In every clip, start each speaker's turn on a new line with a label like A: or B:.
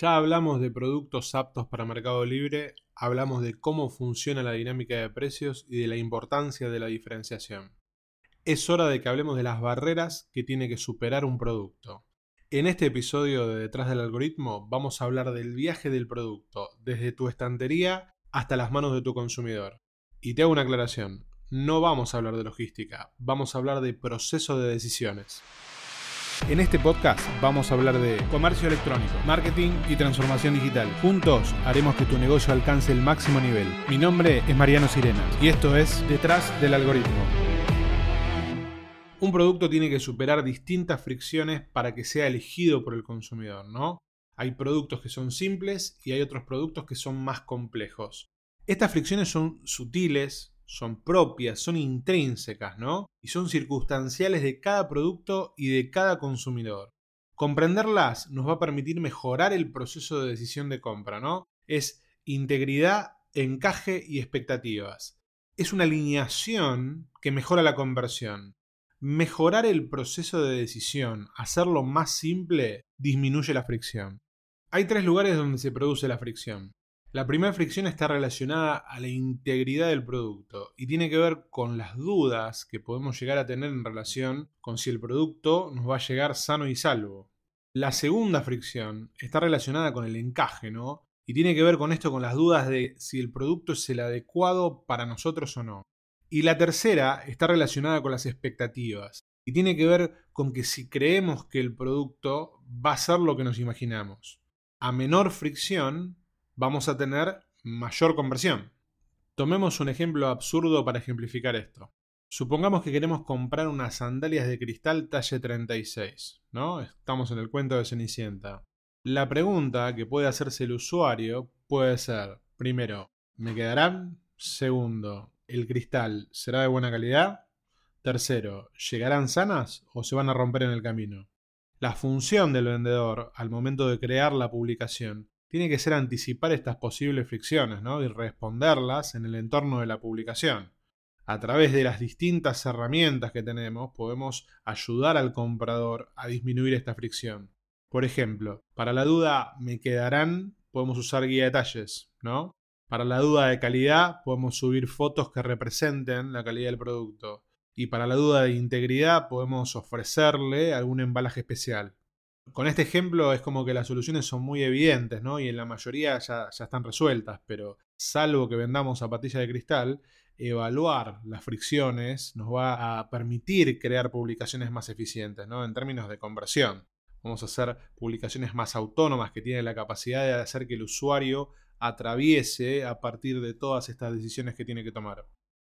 A: Ya hablamos de productos aptos para Mercado Libre, hablamos de cómo funciona la dinámica de precios y de la importancia de la diferenciación. Es hora de que hablemos de las barreras que tiene que superar un producto. En este episodio de Detrás del Algoritmo vamos a hablar del viaje del producto, desde tu estantería hasta las manos de tu consumidor. Y te hago una aclaración, no vamos a hablar de logística, vamos a hablar de proceso de decisiones. En este podcast vamos a hablar de comercio electrónico, marketing y transformación digital. Juntos haremos que tu negocio alcance el máximo nivel. Mi nombre es Mariano Sirena y esto es Detrás del Algoritmo. Un producto tiene que superar distintas fricciones para que sea elegido por el consumidor, ¿no? Hay productos que son simples y hay otros productos que son más complejos. Estas fricciones son sutiles, son propias, son intrínsecas, ¿no? Y son circunstanciales de cada producto y de cada consumidor. Comprenderlas nos va a permitir mejorar el proceso de decisión de compra, ¿no? Es integridad, encaje y expectativas. Es una alineación que mejora la conversión. Mejorar el proceso de decisión, hacerlo más simple, disminuye la fricción. Hay tres lugares donde se produce la fricción. La primera fricción está relacionada a la integridad del producto y tiene que ver con las dudas que podemos llegar a tener en relación con si el producto nos va a llegar sano y salvo. La segunda fricción está relacionada con el encaje, ¿no? Y tiene que ver con esto, con las dudas de si el producto es el adecuado para nosotros o no. Y la tercera está relacionada con las expectativas y tiene que ver con que si creemos que el producto va a ser lo que nos imaginamos. A menor fricción, vamos a tener mayor conversión. Tomemos un ejemplo absurdo para ejemplificar esto. Supongamos que queremos comprar unas sandalias de cristal talle 36, ¿no? Estamos en el cuento de Cenicienta. La pregunta que puede hacerse el usuario puede ser, primero, ¿me quedarán? Segundo, ¿el cristal será de buena calidad? Tercero, ¿llegarán sanas o se van a romper en el camino? La función del vendedor al momento de crear la publicación tiene que ser anticipar estas posibles fricciones ¿no? y responderlas en el entorno de la publicación. A través de las distintas herramientas que tenemos podemos ayudar al comprador a disminuir esta fricción. Por ejemplo, para la duda me quedarán, podemos usar guía de detalles, ¿no? Para la duda de calidad podemos subir fotos que representen la calidad del producto. Y para la duda de integridad podemos ofrecerle algún embalaje especial con este ejemplo es como que las soluciones son muy evidentes, ¿no? Y en la mayoría ya, ya están resueltas, pero salvo que vendamos zapatillas de cristal, evaluar las fricciones nos va a permitir crear publicaciones más eficientes, ¿no? En términos de conversión. Vamos a hacer publicaciones más autónomas que tienen la capacidad de hacer que el usuario atraviese a partir de todas estas decisiones que tiene que tomar.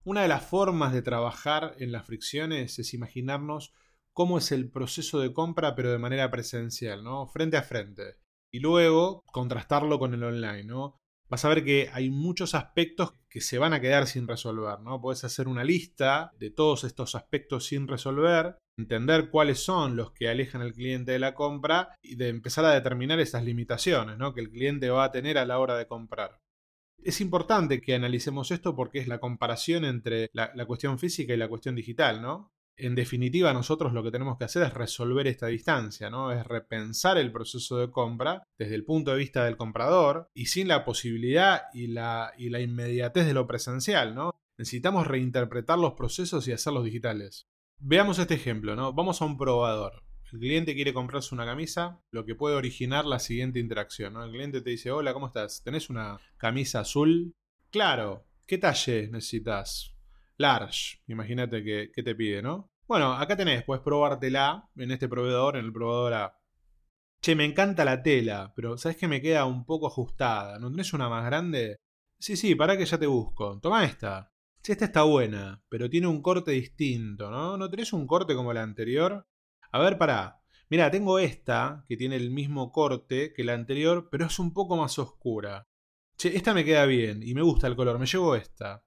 A: Una de las formas de trabajar en las fricciones es imaginarnos cómo es el proceso de compra, pero de manera presencial, ¿no? Frente a frente. Y luego contrastarlo con el online, ¿no? Vas a ver que hay muchos aspectos que se van a quedar sin resolver, ¿no? Puedes hacer una lista de todos estos aspectos sin resolver, entender cuáles son los que alejan al cliente de la compra y de empezar a determinar esas limitaciones, ¿no? Que el cliente va a tener a la hora de comprar. Es importante que analicemos esto porque es la comparación entre la, la cuestión física y la cuestión digital, ¿no? En definitiva, nosotros lo que tenemos que hacer es resolver esta distancia, ¿no? Es repensar el proceso de compra desde el punto de vista del comprador y sin la posibilidad y la, inmediatez de lo presencial, ¿no? Necesitamos reinterpretar los procesos y hacerlos digitales. Veamos este ejemplo, ¿no? Vamos a un probador. El cliente quiere comprarse una camisa, lo que puede originar la siguiente interacción, ¿no? El cliente te dice, hola, ¿cómo estás? ¿Tenés una camisa azul? Claro, ¿qué talle necesitas? Large. Imagínate que, te pide, ¿no? Bueno, acá tenés, puedes probártela en este proveedor, en el proveedor A. Che, me encanta la tela, pero ¿sabes que me queda un poco ajustada? ¿No tenés una más grande? Sí, sí, para que ya te busco. Toma esta. Che, esta está buena, pero tiene un corte distinto, ¿no? ¿No tenés un corte como la anterior? A ver, pará. Mira, tengo esta, que tiene el mismo corte que la anterior, pero es un poco más oscura. Che, esta me queda bien y me gusta el color, me llevo esta.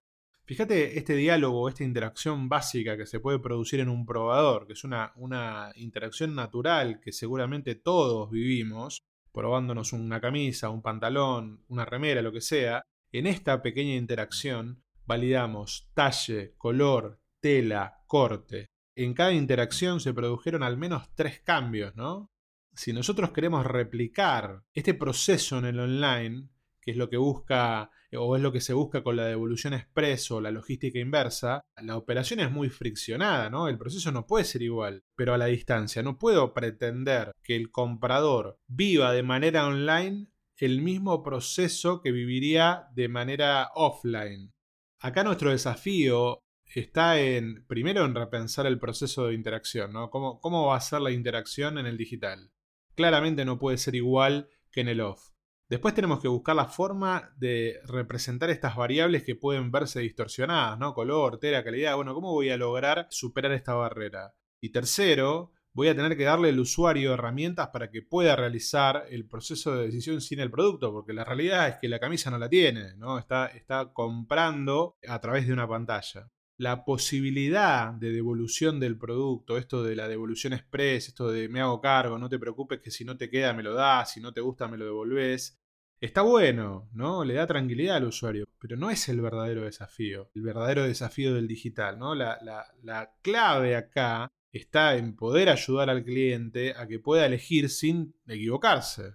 A: Fíjate este diálogo, esta interacción básica que se puede producir en un probador, que es una, una interacción natural que seguramente todos vivimos, probándonos una camisa, un pantalón, una remera, lo que sea. En esta pequeña interacción validamos talle, color, tela, corte. En cada interacción se produjeron al menos tres cambios, ¿no? si nosotros queremos replicar este proceso en el online, que es lo que busca o es lo que se busca con la devolución express o la logística inversa, la operación es muy friccionada, ¿no? El proceso no puede ser igual, pero a la distancia. No puedo pretender que el comprador viva de manera online el mismo proceso que viviría de manera offline. Acá nuestro desafío está en, primero, en repensar el proceso de interacción, ¿no? ¿Cómo, ¿Cómo va a ser la interacción en el digital? Claramente no puede ser igual que en el off. Después tenemos que buscar la forma de representar estas variables que pueden verse distorsionadas, ¿no? Color, tela, calidad. Bueno, ¿cómo voy a lograr superar esta barrera? Y tercero, voy a tener que darle al usuario herramientas para que pueda realizar el proceso de decisión sin el producto, porque la realidad es que la camisa no la tiene, ¿no? Está, está comprando a través de una pantalla la posibilidad de devolución del producto, esto de la devolución express, esto de me hago cargo, no te preocupes que si no te queda me lo das, si no te gusta me lo devolvés, está bueno, ¿no? Le da tranquilidad al usuario, pero no es el verdadero desafío, el verdadero desafío del digital, ¿no? La, la clave acá está en poder ayudar al cliente a que pueda elegir sin equivocarse.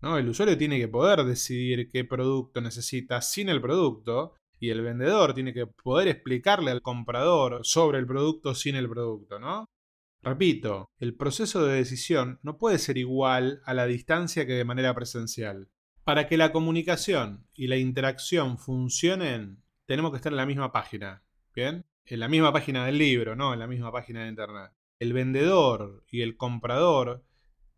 A: ¿no? El usuario tiene que poder decidir qué producto necesita sin el producto y el vendedor tiene que poder explicarle al comprador sobre el producto sin el producto, ¿no? Repito, el proceso de decisión no puede ser igual a la distancia que de manera presencial. Para que la comunicación y la interacción funcionen, tenemos que estar en la misma página, ¿bien? En la misma página del libro, no en la misma página de internet. El vendedor y el comprador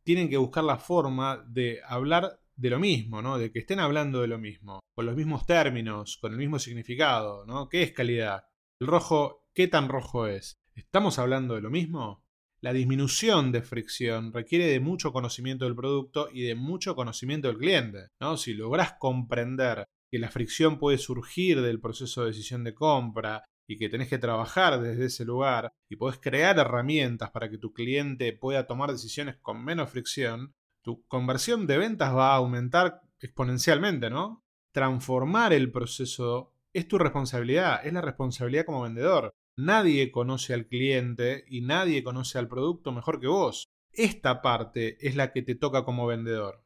A: tienen que buscar la forma de hablar de lo mismo, ¿no? De que estén hablando de lo mismo, con los mismos términos, con el mismo significado, ¿no? ¿Qué es calidad? El rojo, ¿qué tan rojo es? ¿Estamos hablando de lo mismo? La disminución de fricción requiere de mucho conocimiento del producto y de mucho conocimiento del cliente, ¿no? Si logras comprender que la fricción puede surgir del proceso de decisión de compra y que tenés que trabajar desde ese lugar y podés crear herramientas para que tu cliente pueda tomar decisiones con menos fricción, tu conversión de ventas va a aumentar exponencialmente, ¿no? Transformar el proceso es tu responsabilidad, es la responsabilidad como vendedor. Nadie conoce al cliente y nadie conoce al producto mejor que vos. Esta parte es la que te toca como vendedor.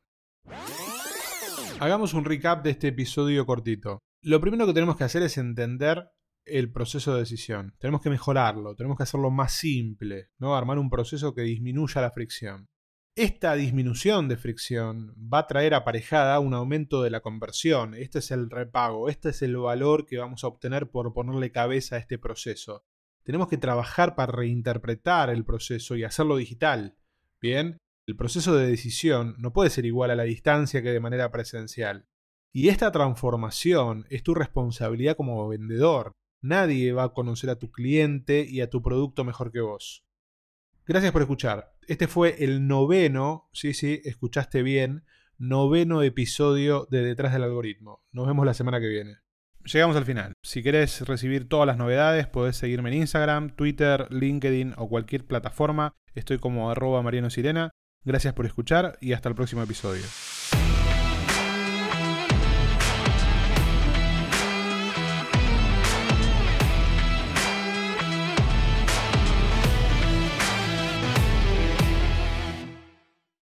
A: Hagamos un recap de este episodio cortito. Lo primero que tenemos que hacer es entender el proceso de decisión. Tenemos que mejorarlo, tenemos que hacerlo más simple, ¿no? Armar un proceso que disminuya la fricción. Esta disminución de fricción va a traer aparejada un aumento de la conversión. Este es el repago, este es el valor que vamos a obtener por ponerle cabeza a este proceso. Tenemos que trabajar para reinterpretar el proceso y hacerlo digital. Bien, el proceso de decisión no puede ser igual a la distancia que de manera presencial. Y esta transformación es tu responsabilidad como vendedor. Nadie va a conocer a tu cliente y a tu producto mejor que vos. Gracias por escuchar. Este fue el noveno, sí, sí, escuchaste bien, noveno episodio de Detrás del Algoritmo. Nos vemos la semana que viene. Llegamos al final. Si querés recibir todas las novedades, podés seguirme en Instagram, Twitter, LinkedIn o cualquier plataforma. Estoy como arroba Mariano Sirena. Gracias por escuchar y hasta el próximo episodio.